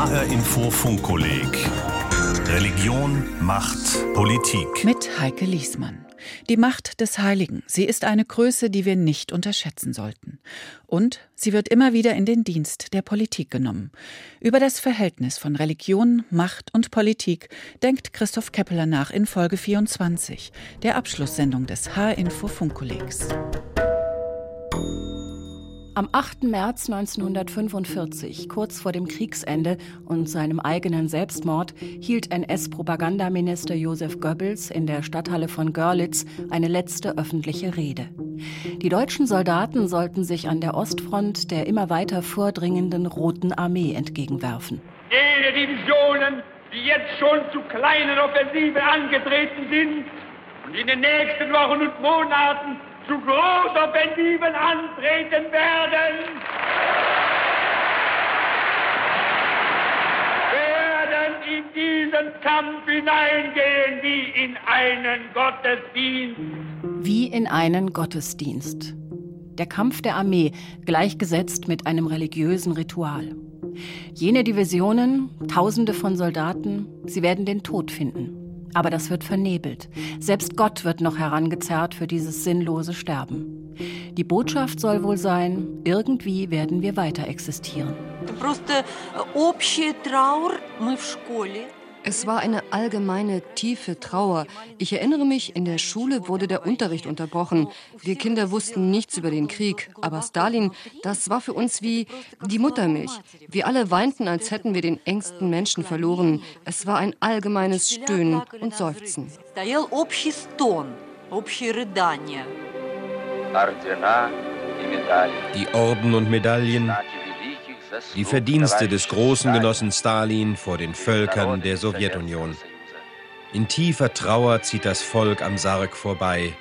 HR Info Funkkolleg Religion, Macht, Politik. Mit Heike Liesmann. Die Macht des Heiligen, sie ist eine Größe, die wir nicht unterschätzen sollten. Und sie wird immer wieder in den Dienst der Politik genommen. Über das Verhältnis von Religion, Macht und Politik denkt Christoph Keppeler nach in Folge 24, der Abschlusssendung des H-Info Funkkollegs. Am 8. März 1945, kurz vor dem Kriegsende und seinem eigenen Selbstmord, hielt NS-Propagandaminister Josef Goebbels in der Stadthalle von Görlitz eine letzte öffentliche Rede. Die deutschen Soldaten sollten sich an der Ostfront der immer weiter vordringenden Roten Armee entgegenwerfen. Jene Divisionen, die jetzt schon zu kleinen Offensiven angetreten sind und in den nächsten Wochen und Monaten zu Großoffensiven antreten werden, werden in diesen Kampf hineingehen wie in einen Gottesdienst. Wie in einen Gottesdienst. Der Kampf der Armee gleichgesetzt mit einem religiösen Ritual. Jene Divisionen, Tausende von Soldaten, sie werden den Tod finden. Aber das wird vernebelt. Selbst Gott wird noch herangezerrt für dieses sinnlose Sterben. Die Botschaft soll wohl sein, irgendwie werden wir weiter existieren. Просто общая траур мы в школе. Es war eine allgemeine tiefe Trauer. Ich erinnere mich, in der Schule wurde der Unterricht unterbrochen. Wir Kinder wussten nichts über den Krieg, aber Stalin, das war für uns wie die Muttermilch. Wir alle weinten, als hätten wir den engsten Menschen verloren. Es war ein allgemeines Stöhnen und Seufzen. Die Orden und Medaillen die Verdienste des großen Genossen Stalin vor den Völkern der Sowjetunion. In tiefer Trauer zieht das Volk am Sarg vorbei.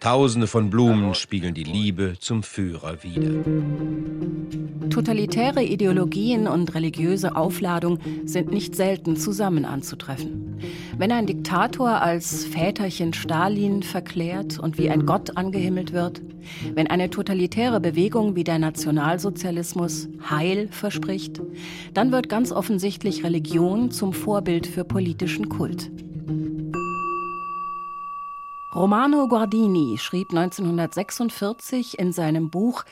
Tausende von Blumen spiegeln die Liebe zum Führer wider. Totalitäre Ideologien und religiöse Aufladung sind nicht selten zusammen anzutreffen. Wenn ein Diktator als Väterchen Stalin verklärt und wie ein Gott angehimmelt wird, wenn eine totalitäre Bewegung wie der Nationalsozialismus Heil verspricht, dann wird ganz offensichtlich Religion zum Vorbild für politischen Kult. Romano Guardini schrieb 1946 in seinem Buch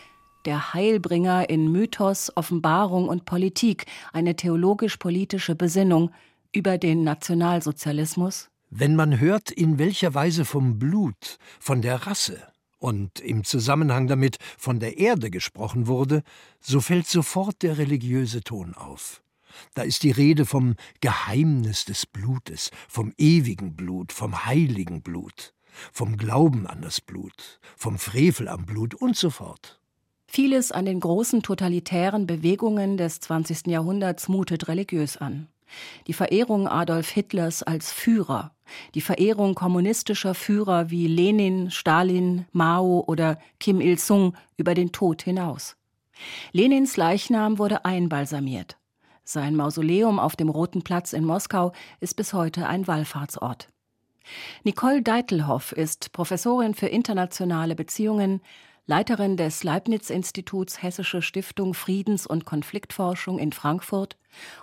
Der Heilbringer in Mythos, Offenbarung und Politik, eine theologisch-politische Besinnung über den Nationalsozialismus. Wenn man hört, in welcher Weise vom Blut, von der Rasse und im Zusammenhang damit von der Erde gesprochen wurde, so fällt sofort der religiöse Ton auf. Da ist die Rede vom Geheimnis des Blutes, vom ewigen Blut, vom heiligen Blut vom Glauben an das Blut, vom Frevel am Blut und so fort. Vieles an den großen totalitären Bewegungen des 20. Jahrhunderts mutet religiös an. Die Verehrung Adolf Hitlers als Führer, die Verehrung kommunistischer Führer wie Lenin, Stalin, Mao oder Kim Il-sung über den Tod hinaus. Lenins Leichnam wurde einbalsamiert. Sein Mausoleum auf dem Roten Platz in Moskau ist bis heute ein Wallfahrtsort. Nicole Deitelhoff ist Professorin für internationale Beziehungen, Leiterin des Leibniz-Instituts Hessische Stiftung Friedens- und Konfliktforschung in Frankfurt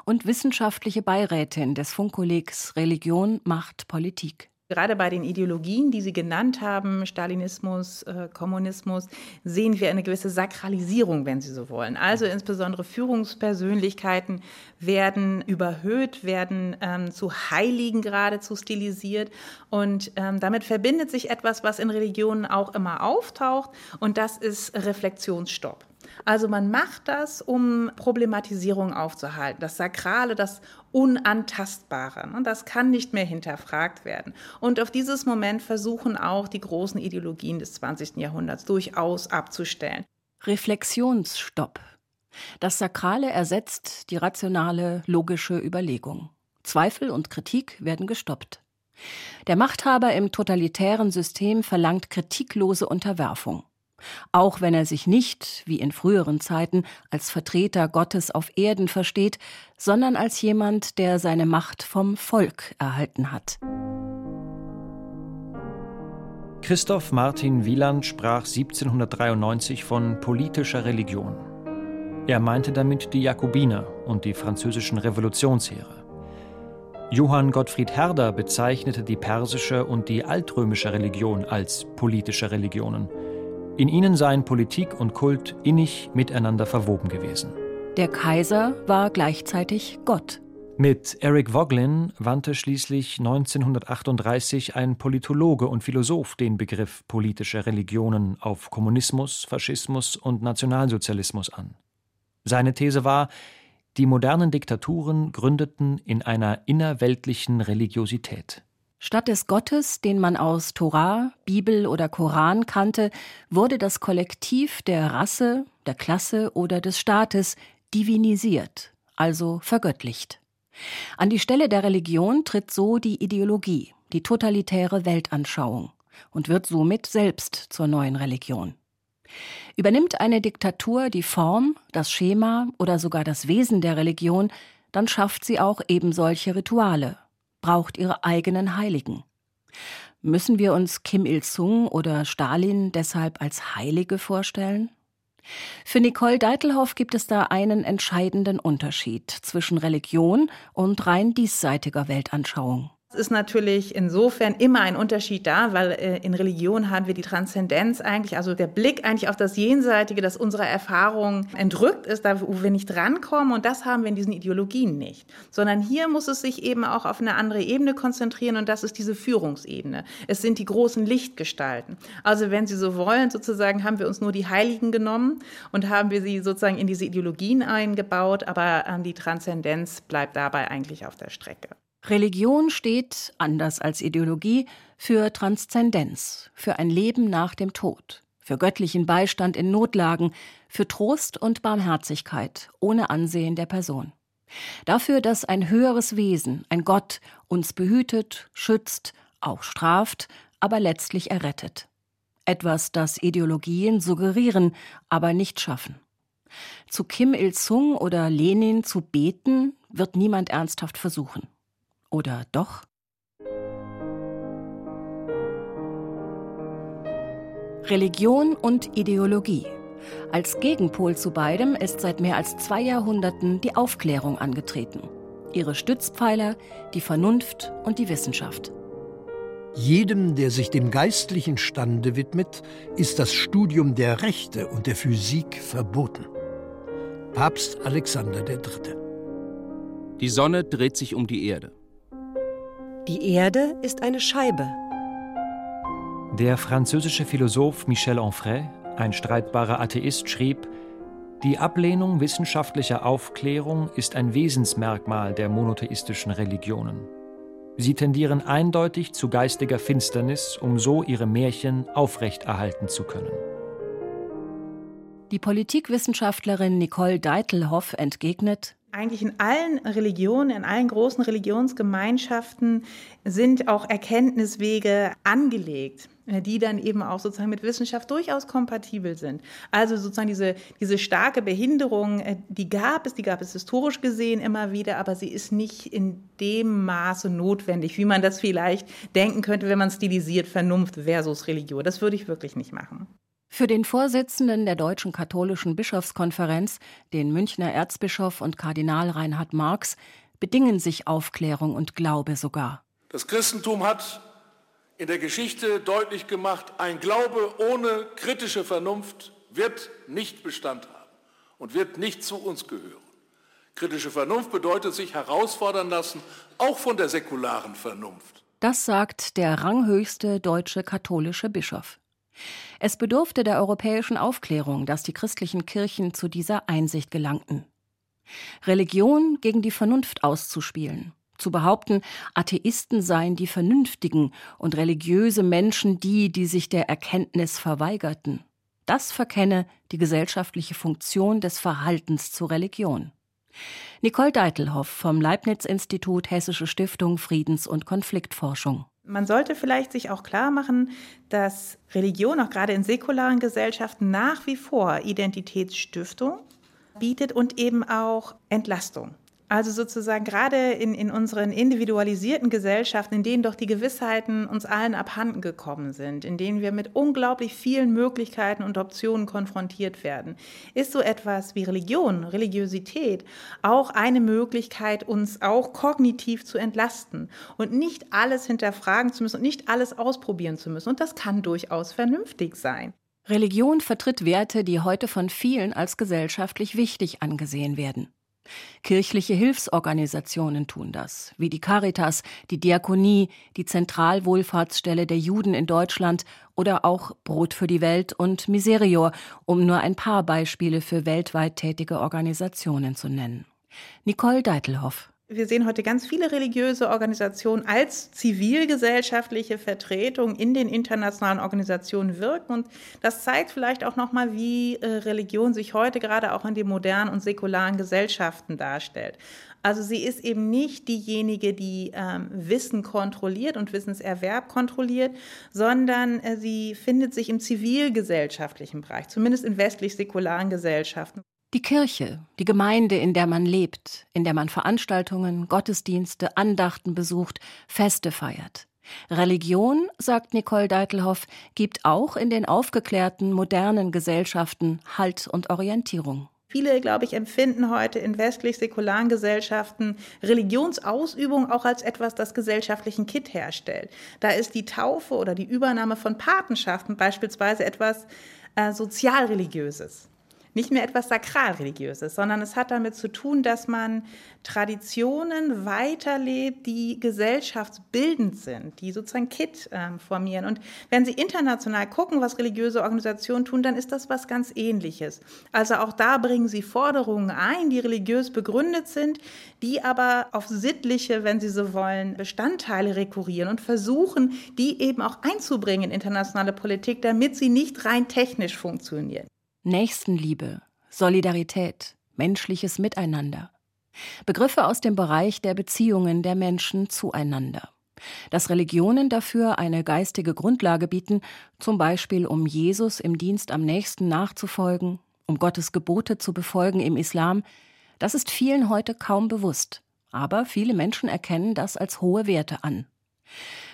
und wissenschaftliche Beirätin des Funkkollegs Religion, Macht, Politik. Gerade bei den Ideologien, die Sie genannt haben, Stalinismus, äh, Kommunismus, sehen wir eine gewisse Sakralisierung, wenn Sie so wollen. Also insbesondere Führungspersönlichkeiten werden überhöht, werden ähm, zu Heiligen geradezu stilisiert. Und ähm, damit verbindet sich etwas, was in Religionen auch immer auftaucht, und das ist Reflexionsstopp. Also man macht das, um Problematisierung aufzuhalten. Das Sakrale, das Unantastbare. Und das kann nicht mehr hinterfragt werden. Und auf dieses Moment versuchen auch die großen Ideologien des 20. Jahrhunderts durchaus abzustellen. Reflexionsstopp. Das Sakrale ersetzt die rationale, logische Überlegung. Zweifel und Kritik werden gestoppt. Der Machthaber im totalitären System verlangt kritiklose Unterwerfung auch wenn er sich nicht, wie in früheren Zeiten, als Vertreter Gottes auf Erden versteht, sondern als jemand, der seine Macht vom Volk erhalten hat. Christoph Martin Wieland sprach 1793 von politischer Religion. Er meinte damit die Jakobiner und die französischen Revolutionsheere. Johann Gottfried Herder bezeichnete die persische und die altrömische Religion als politische Religionen. In ihnen seien Politik und Kult innig miteinander verwoben gewesen. Der Kaiser war gleichzeitig Gott. Mit Eric Voglin wandte schließlich 1938 ein Politologe und Philosoph den Begriff politische Religionen auf Kommunismus, Faschismus und Nationalsozialismus an. Seine These war, die modernen Diktaturen gründeten in einer innerweltlichen Religiosität. Statt des Gottes, den man aus Torah, Bibel oder Koran kannte, wurde das Kollektiv der Rasse, der Klasse oder des Staates divinisiert, also vergöttlicht. An die Stelle der Religion tritt so die Ideologie, die totalitäre Weltanschauung und wird somit selbst zur neuen Religion. Übernimmt eine Diktatur die Form, das Schema oder sogar das Wesen der Religion, dann schafft sie auch eben solche Rituale, braucht ihre eigenen Heiligen. Müssen wir uns Kim Il-sung oder Stalin deshalb als Heilige vorstellen? Für Nicole Deitelhoff gibt es da einen entscheidenden Unterschied zwischen Religion und rein diesseitiger Weltanschauung ist natürlich insofern immer ein Unterschied da, weil äh, in Religion haben wir die Transzendenz eigentlich, also der Blick eigentlich auf das Jenseitige, das unserer Erfahrung entrückt ist, da wo wir nicht rankommen und das haben wir in diesen Ideologien nicht. Sondern hier muss es sich eben auch auf eine andere Ebene konzentrieren und das ist diese Führungsebene. Es sind die großen Lichtgestalten. Also wenn Sie so wollen, sozusagen haben wir uns nur die Heiligen genommen und haben wir sie sozusagen in diese Ideologien eingebaut, aber die Transzendenz bleibt dabei eigentlich auf der Strecke. Religion steht, anders als Ideologie, für Transzendenz, für ein Leben nach dem Tod, für göttlichen Beistand in Notlagen, für Trost und Barmherzigkeit ohne Ansehen der Person. Dafür, dass ein höheres Wesen, ein Gott, uns behütet, schützt, auch straft, aber letztlich errettet. Etwas, das Ideologien suggerieren, aber nicht schaffen. Zu Kim Il-sung oder Lenin zu beten, wird niemand ernsthaft versuchen. Oder doch? Religion und Ideologie. Als Gegenpol zu beidem ist seit mehr als zwei Jahrhunderten die Aufklärung angetreten. Ihre Stützpfeiler die Vernunft und die Wissenschaft. Jedem, der sich dem geistlichen Stande widmet, ist das Studium der Rechte und der Physik verboten. Papst Alexander III. Die Sonne dreht sich um die Erde. Die Erde ist eine Scheibe. Der französische Philosoph Michel Onfray, ein streitbarer Atheist, schrieb, die Ablehnung wissenschaftlicher Aufklärung ist ein Wesensmerkmal der monotheistischen Religionen. Sie tendieren eindeutig zu geistiger Finsternis, um so ihre Märchen aufrechterhalten zu können. Die Politikwissenschaftlerin Nicole Deitelhoff entgegnet, eigentlich in allen Religionen, in allen großen Religionsgemeinschaften sind auch Erkenntniswege angelegt, äh, die dann eben auch sozusagen mit Wissenschaft durchaus kompatibel sind. Also sozusagen diese, diese starke Behinderung, äh, die gab es, die gab es historisch gesehen immer wieder, aber sie ist nicht in dem Maße notwendig, wie man das vielleicht denken könnte, wenn man stilisiert Vernunft versus Religion. Das würde ich wirklich nicht machen. Für den Vorsitzenden der Deutschen Katholischen Bischofskonferenz, den Münchner Erzbischof und Kardinal Reinhard Marx, bedingen sich Aufklärung und Glaube sogar. Das Christentum hat in der Geschichte deutlich gemacht, ein Glaube ohne kritische Vernunft wird nicht Bestand haben und wird nicht zu uns gehören. Kritische Vernunft bedeutet sich herausfordern lassen, auch von der säkularen Vernunft. Das sagt der ranghöchste deutsche katholische Bischof. Es bedurfte der europäischen Aufklärung, dass die christlichen Kirchen zu dieser Einsicht gelangten. Religion gegen die Vernunft auszuspielen, zu behaupten, Atheisten seien die Vernünftigen und religiöse Menschen die, die sich der Erkenntnis verweigerten. Das verkenne die gesellschaftliche Funktion des Verhaltens zur Religion. Nicole Deitelhoff vom Leibniz-Institut Hessische Stiftung Friedens- und Konfliktforschung. Man sollte vielleicht sich auch klar machen, dass Religion auch gerade in säkularen Gesellschaften nach wie vor Identitätsstiftung bietet und eben auch Entlastung. Also sozusagen gerade in, in unseren individualisierten Gesellschaften, in denen doch die Gewissheiten uns allen abhanden gekommen sind, in denen wir mit unglaublich vielen Möglichkeiten und Optionen konfrontiert werden, ist so etwas wie Religion, Religiosität auch eine Möglichkeit, uns auch kognitiv zu entlasten und nicht alles hinterfragen zu müssen und nicht alles ausprobieren zu müssen. Und das kann durchaus vernünftig sein. Religion vertritt Werte, die heute von vielen als gesellschaftlich wichtig angesehen werden. Kirchliche Hilfsorganisationen tun das, wie die Caritas, die Diakonie, die Zentralwohlfahrtsstelle der Juden in Deutschland oder auch Brot für die Welt und Miserior, um nur ein paar Beispiele für weltweit tätige Organisationen zu nennen. Nicole Deitelhoff wir sehen heute ganz viele religiöse Organisationen als zivilgesellschaftliche Vertretung in den internationalen Organisationen wirken. Und das zeigt vielleicht auch nochmal, wie äh, Religion sich heute gerade auch in den modernen und säkularen Gesellschaften darstellt. Also sie ist eben nicht diejenige, die ähm, Wissen kontrolliert und Wissenserwerb kontrolliert, sondern äh, sie findet sich im zivilgesellschaftlichen Bereich, zumindest in westlich-säkularen Gesellschaften. Die Kirche, die Gemeinde, in der man lebt, in der man Veranstaltungen, Gottesdienste, Andachten besucht, Feste feiert. Religion, sagt Nicole Deitelhoff, gibt auch in den aufgeklärten, modernen Gesellschaften Halt und Orientierung. Viele, glaube ich, empfinden heute in westlich-säkularen Gesellschaften Religionsausübung auch als etwas, das gesellschaftlichen Kit herstellt. Da ist die Taufe oder die Übernahme von Patenschaften beispielsweise etwas äh, sozialreligiöses nicht mehr etwas sakralreligiöses, sondern es hat damit zu tun, dass man Traditionen weiterlebt, die gesellschaftsbildend sind, die sozusagen Kit äh, formieren. Und wenn Sie international gucken, was religiöse Organisationen tun, dann ist das was ganz Ähnliches. Also auch da bringen sie Forderungen ein, die religiös begründet sind, die aber auf sittliche, wenn Sie so wollen, Bestandteile rekurrieren und versuchen, die eben auch einzubringen in internationale Politik, damit sie nicht rein technisch funktionieren. Nächstenliebe, Solidarität, menschliches Miteinander. Begriffe aus dem Bereich der Beziehungen der Menschen zueinander. Dass Religionen dafür eine geistige Grundlage bieten, zum Beispiel um Jesus im Dienst am nächsten nachzufolgen, um Gottes Gebote zu befolgen im Islam, das ist vielen heute kaum bewusst. Aber viele Menschen erkennen das als hohe Werte an.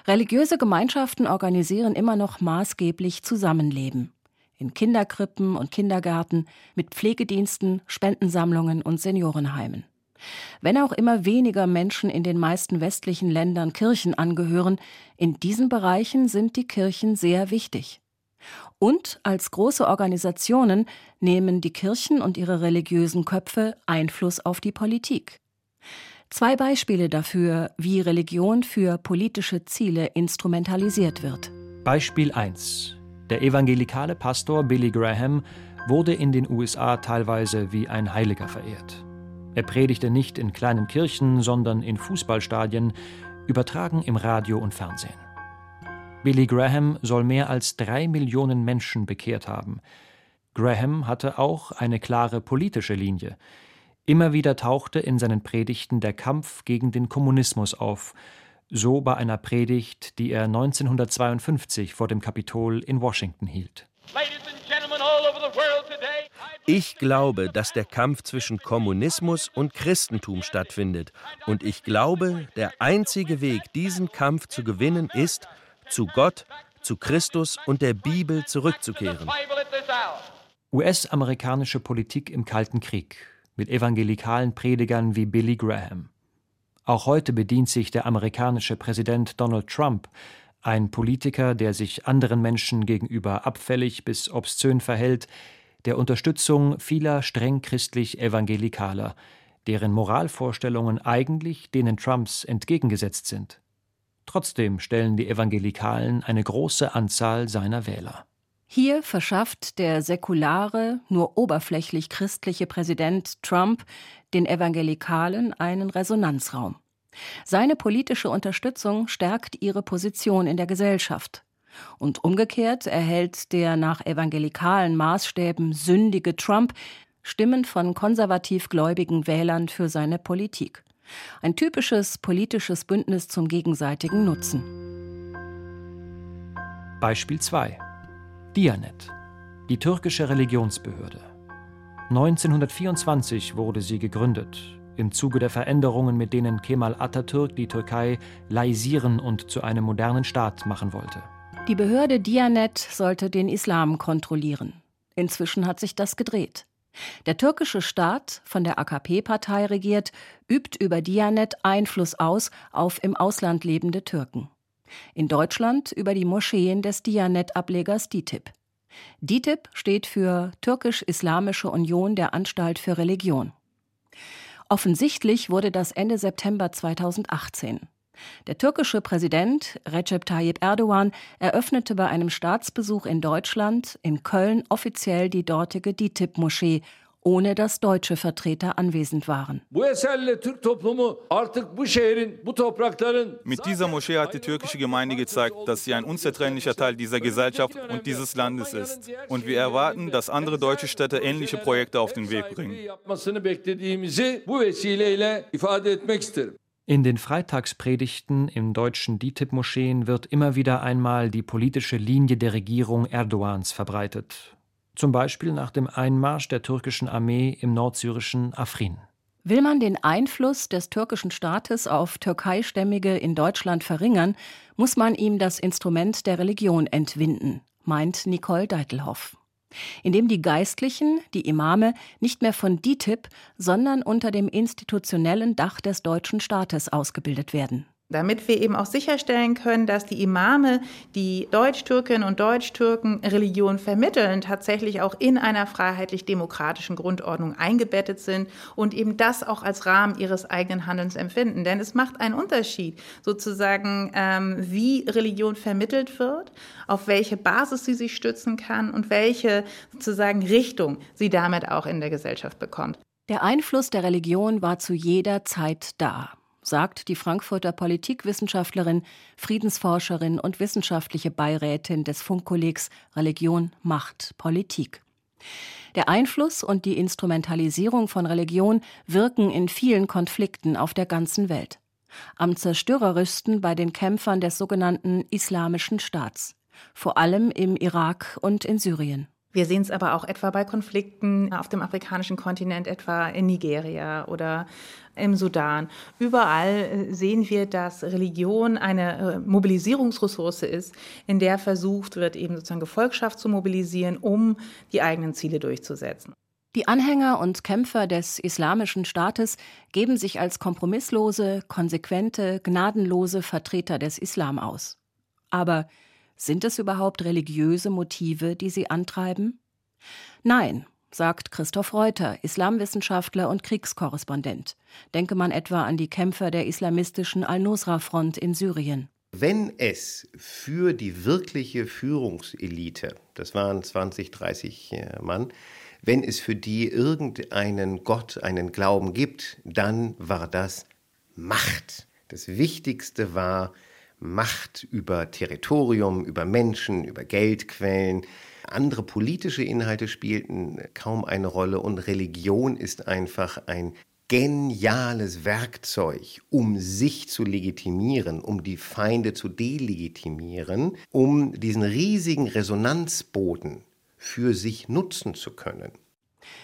Religiöse Gemeinschaften organisieren immer noch maßgeblich Zusammenleben in Kinderkrippen und Kindergärten, mit Pflegediensten, Spendensammlungen und Seniorenheimen. Wenn auch immer weniger Menschen in den meisten westlichen Ländern Kirchen angehören, in diesen Bereichen sind die Kirchen sehr wichtig. Und als große Organisationen nehmen die Kirchen und ihre religiösen Köpfe Einfluss auf die Politik. Zwei Beispiele dafür, wie Religion für politische Ziele instrumentalisiert wird. Beispiel 1. Der evangelikale Pastor Billy Graham wurde in den USA teilweise wie ein Heiliger verehrt. Er predigte nicht in kleinen Kirchen, sondern in Fußballstadien, übertragen im Radio und Fernsehen. Billy Graham soll mehr als drei Millionen Menschen bekehrt haben. Graham hatte auch eine klare politische Linie. Immer wieder tauchte in seinen Predigten der Kampf gegen den Kommunismus auf, so bei einer Predigt, die er 1952 vor dem Kapitol in Washington hielt. Ich glaube, dass der Kampf zwischen Kommunismus und Christentum stattfindet. Und ich glaube, der einzige Weg, diesen Kampf zu gewinnen, ist, zu Gott, zu Christus und der Bibel zurückzukehren. US-amerikanische Politik im Kalten Krieg mit evangelikalen Predigern wie Billy Graham. Auch heute bedient sich der amerikanische Präsident Donald Trump, ein Politiker, der sich anderen Menschen gegenüber abfällig bis obszön verhält, der Unterstützung vieler streng christlich Evangelikaler, deren Moralvorstellungen eigentlich denen Trumps entgegengesetzt sind. Trotzdem stellen die Evangelikalen eine große Anzahl seiner Wähler. Hier verschafft der säkulare, nur oberflächlich christliche Präsident Trump den Evangelikalen einen Resonanzraum. Seine politische Unterstützung stärkt ihre Position in der Gesellschaft. Und umgekehrt erhält der nach evangelikalen Maßstäben sündige Trump Stimmen von konservativ gläubigen Wählern für seine Politik. Ein typisches politisches Bündnis zum gegenseitigen Nutzen. Beispiel 2. Dianet, die türkische Religionsbehörde. 1924 wurde sie gegründet, im Zuge der Veränderungen, mit denen Kemal Atatürk die Türkei laisieren und zu einem modernen Staat machen wollte. Die Behörde Diyanet sollte den Islam kontrollieren. Inzwischen hat sich das gedreht. Der türkische Staat, von der AKP-Partei regiert, übt über Diyanet Einfluss aus auf im Ausland lebende Türken. In Deutschland über die Moscheen des Diyanet-Ablegers DITIB. DITIB steht für Türkisch-Islamische Union der Anstalt für Religion. Offensichtlich wurde das Ende September 2018. Der türkische Präsident Recep Tayyip Erdogan eröffnete bei einem Staatsbesuch in Deutschland in Köln offiziell die dortige DİTİB-Moschee ohne dass deutsche Vertreter anwesend waren. Mit dieser Moschee hat die türkische Gemeinde gezeigt, dass sie ein unzertrennlicher Teil dieser Gesellschaft und dieses Landes ist. Und wir erwarten, dass andere deutsche Städte ähnliche Projekte auf den Weg bringen. In den Freitagspredigten im deutschen DİTİB-Moscheen wird immer wieder einmal die politische Linie der Regierung Erdogans verbreitet. Zum Beispiel nach dem Einmarsch der türkischen Armee im nordsyrischen Afrin. Will man den Einfluss des türkischen Staates auf Türkeistämmige in Deutschland verringern, muss man ihm das Instrument der Religion entwinden, meint Nicole Deitelhoff indem die Geistlichen, die Imame, nicht mehr von DITIB, sondern unter dem institutionellen Dach des deutschen Staates ausgebildet werden damit wir eben auch sicherstellen können, dass die Imame, die Deutsch-Türkinnen und Deutsch-Türken Religion vermitteln, tatsächlich auch in einer freiheitlich-demokratischen Grundordnung eingebettet sind und eben das auch als Rahmen ihres eigenen Handelns empfinden. Denn es macht einen Unterschied, sozusagen, ähm, wie Religion vermittelt wird, auf welche Basis sie sich stützen kann und welche sozusagen Richtung sie damit auch in der Gesellschaft bekommt. Der Einfluss der Religion war zu jeder Zeit da sagt die Frankfurter Politikwissenschaftlerin, Friedensforscherin und wissenschaftliche Beirätin des Funkkollegs Religion, Macht, Politik. Der Einfluss und die Instrumentalisierung von Religion wirken in vielen Konflikten auf der ganzen Welt. Am zerstörerischsten bei den Kämpfern des sogenannten Islamischen Staats, vor allem im Irak und in Syrien. Wir sehen es aber auch etwa bei Konflikten auf dem afrikanischen Kontinent, etwa in Nigeria oder im Sudan. Überall äh, sehen wir, dass Religion eine äh, Mobilisierungsressource ist, in der versucht wird, eben sozusagen Gefolgschaft zu mobilisieren, um die eigenen Ziele durchzusetzen. Die Anhänger und Kämpfer des Islamischen Staates geben sich als kompromisslose, konsequente, gnadenlose Vertreter des Islam aus. Aber sind es überhaupt religiöse Motive, die sie antreiben? Nein, sagt Christoph Reuter, Islamwissenschaftler und Kriegskorrespondent. Denke man etwa an die Kämpfer der islamistischen Al-Nusra-Front in Syrien. Wenn es für die wirkliche Führungselite, das waren 20, 30 äh, Mann, wenn es für die irgendeinen Gott, einen Glauben gibt, dann war das Macht. Das Wichtigste war Macht über Territorium, über Menschen, über Geldquellen. Andere politische Inhalte spielten kaum eine Rolle und Religion ist einfach ein geniales Werkzeug, um sich zu legitimieren, um die Feinde zu delegitimieren, um diesen riesigen Resonanzboden für sich nutzen zu können.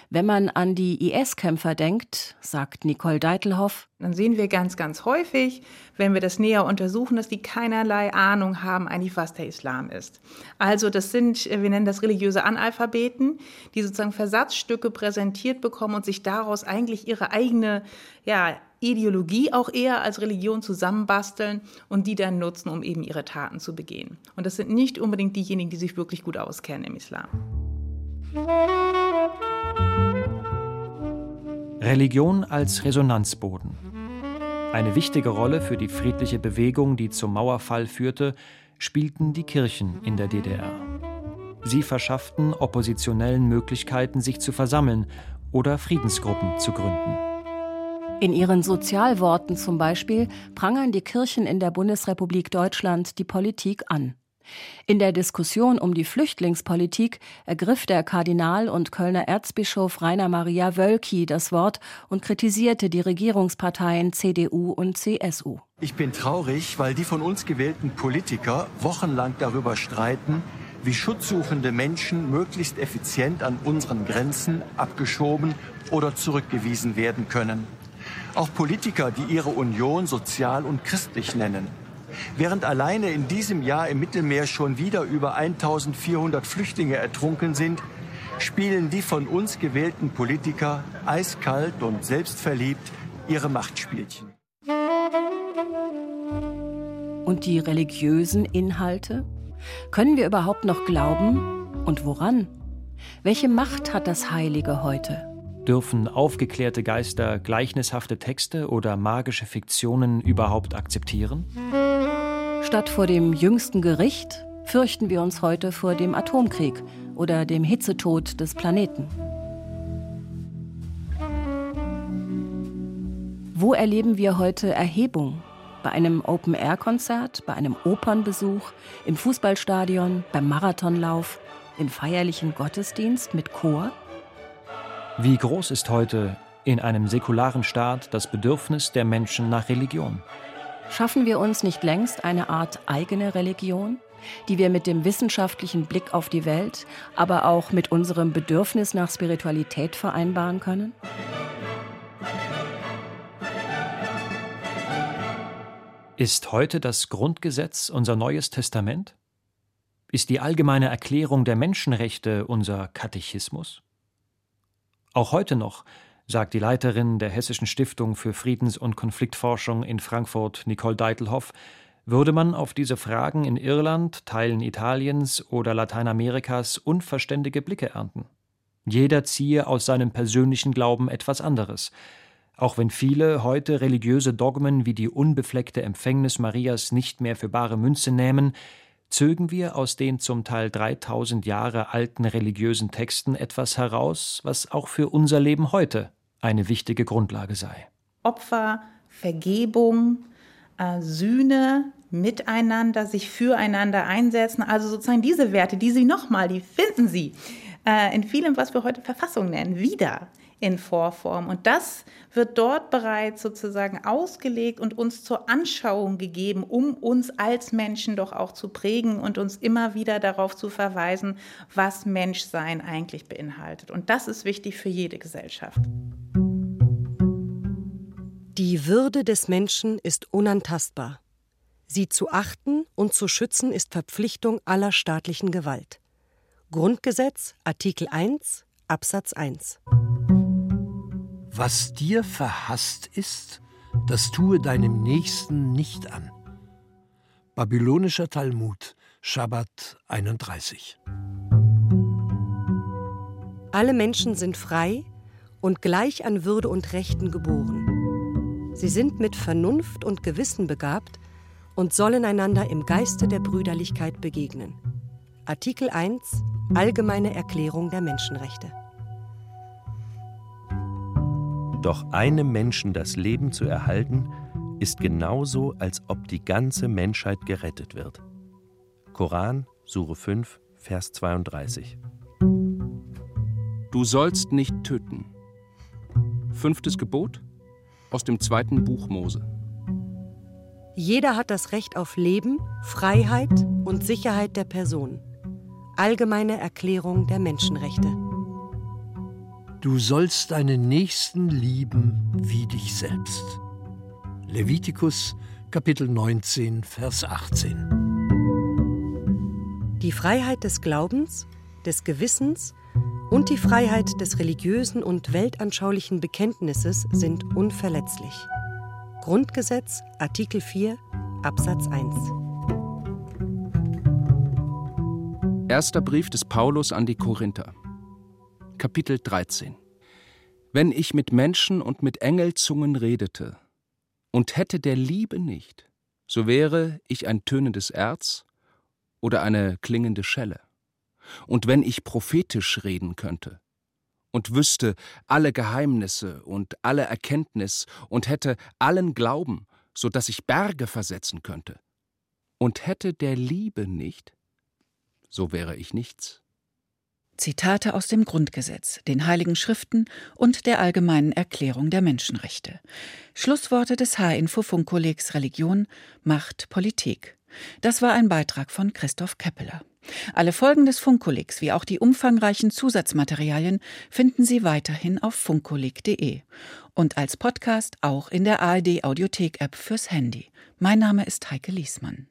Wenn man an die IS-Kämpfer denkt, sagt Nicole Deitelhoff, dann sehen wir ganz, ganz häufig, wenn wir das näher untersuchen, dass die keinerlei Ahnung haben, eigentlich was der Islam ist. Also das sind, wir nennen das religiöse Analphabeten, die sozusagen Versatzstücke präsentiert bekommen und sich daraus eigentlich ihre eigene ja, Ideologie auch eher als Religion zusammenbasteln und die dann nutzen, um eben ihre Taten zu begehen. Und das sind nicht unbedingt diejenigen, die sich wirklich gut auskennen im Islam. Religion als Resonanzboden. Eine wichtige Rolle für die friedliche Bewegung, die zum Mauerfall führte, spielten die Kirchen in der DDR. Sie verschafften Oppositionellen Möglichkeiten, sich zu versammeln oder Friedensgruppen zu gründen. In ihren Sozialworten zum Beispiel prangern die Kirchen in der Bundesrepublik Deutschland die Politik an. In der Diskussion um die Flüchtlingspolitik ergriff der Kardinal und Kölner Erzbischof Rainer Maria Wölki das Wort und kritisierte die Regierungsparteien CDU und CSU. Ich bin traurig, weil die von uns gewählten Politiker wochenlang darüber streiten, wie schutzsuchende Menschen möglichst effizient an unseren Grenzen abgeschoben oder zurückgewiesen werden können. Auch Politiker, die ihre Union sozial und christlich nennen. Während alleine in diesem Jahr im Mittelmeer schon wieder über 1400 Flüchtlinge ertrunken sind, spielen die von uns gewählten Politiker eiskalt und selbstverliebt ihre Machtspielchen. Und die religiösen Inhalte? Können wir überhaupt noch glauben? Und woran? Welche Macht hat das Heilige heute? Dürfen aufgeklärte Geister gleichnishafte Texte oder magische Fiktionen überhaupt akzeptieren? Statt vor dem jüngsten Gericht fürchten wir uns heute vor dem Atomkrieg oder dem Hitzetod des Planeten. Wo erleben wir heute Erhebung? Bei einem Open-Air-Konzert, bei einem Opernbesuch, im Fußballstadion, beim Marathonlauf, im feierlichen Gottesdienst mit Chor? Wie groß ist heute in einem säkularen Staat das Bedürfnis der Menschen nach Religion? Schaffen wir uns nicht längst eine Art eigene Religion, die wir mit dem wissenschaftlichen Blick auf die Welt, aber auch mit unserem Bedürfnis nach Spiritualität vereinbaren können? Ist heute das Grundgesetz unser neues Testament? Ist die allgemeine Erklärung der Menschenrechte unser Katechismus? Auch heute noch sagt die Leiterin der Hessischen Stiftung für Friedens- und Konfliktforschung in Frankfurt, Nicole Deitelhoff, würde man auf diese Fragen in Irland, Teilen Italiens oder Lateinamerikas unverständige Blicke ernten. Jeder ziehe aus seinem persönlichen Glauben etwas anderes. Auch wenn viele heute religiöse Dogmen wie die unbefleckte Empfängnis Marias nicht mehr für bare Münze nehmen, zögen wir aus den zum Teil 3000 Jahre alten religiösen Texten etwas heraus, was auch für unser Leben heute eine wichtige Grundlage sei. Opfer, Vergebung, äh, Sühne, miteinander, sich füreinander einsetzen, also sozusagen diese Werte, die Sie nochmal, die finden Sie äh, in vielem, was wir heute Verfassung nennen, wieder in Vorform. Und das wird dort bereits sozusagen ausgelegt und uns zur Anschauung gegeben, um uns als Menschen doch auch zu prägen und uns immer wieder darauf zu verweisen, was Menschsein eigentlich beinhaltet. Und das ist wichtig für jede Gesellschaft. Die Würde des Menschen ist unantastbar. Sie zu achten und zu schützen ist Verpflichtung aller staatlichen Gewalt. Grundgesetz, Artikel 1, Absatz 1. Was dir verhasst ist, das tue deinem Nächsten nicht an. Babylonischer Talmud, Schabbat 31. Alle Menschen sind frei und gleich an Würde und Rechten geboren. Sie sind mit Vernunft und Gewissen begabt und sollen einander im Geiste der Brüderlichkeit begegnen. Artikel 1 Allgemeine Erklärung der Menschenrechte. Doch einem Menschen das Leben zu erhalten, ist genauso, als ob die ganze Menschheit gerettet wird. Koran, Sure 5, Vers 32. Du sollst nicht töten. Fünftes Gebot aus dem zweiten Buch Mose. Jeder hat das Recht auf Leben, Freiheit und Sicherheit der Person. Allgemeine Erklärung der Menschenrechte. Du sollst deinen Nächsten lieben wie dich selbst. Levitikus Kapitel 19, Vers 18. Die Freiheit des Glaubens, des Gewissens und die Freiheit des religiösen und weltanschaulichen Bekenntnisses sind unverletzlich. Grundgesetz Artikel 4 Absatz 1. Erster Brief des Paulus an die Korinther. Kapitel 13 Wenn ich mit Menschen und mit Engelzungen redete und hätte der Liebe nicht, so wäre ich ein tönendes Erz oder eine klingende Schelle. Und wenn ich prophetisch reden könnte und wüsste alle Geheimnisse und alle Erkenntnis und hätte allen Glauben, so dass ich Berge versetzen könnte, und hätte der Liebe nicht, so wäre ich nichts. Zitate aus dem Grundgesetz, den Heiligen Schriften und der Allgemeinen Erklärung der Menschenrechte. Schlussworte des H-Info-Funkkollegs Religion, Macht, Politik. Das war ein Beitrag von Christoph Keppeler. Alle Folgen des Funkkollegs wie auch die umfangreichen Zusatzmaterialien finden Sie weiterhin auf funkkolleg.de. Und als Podcast auch in der ARD Audiothek App fürs Handy. Mein Name ist Heike Liesmann.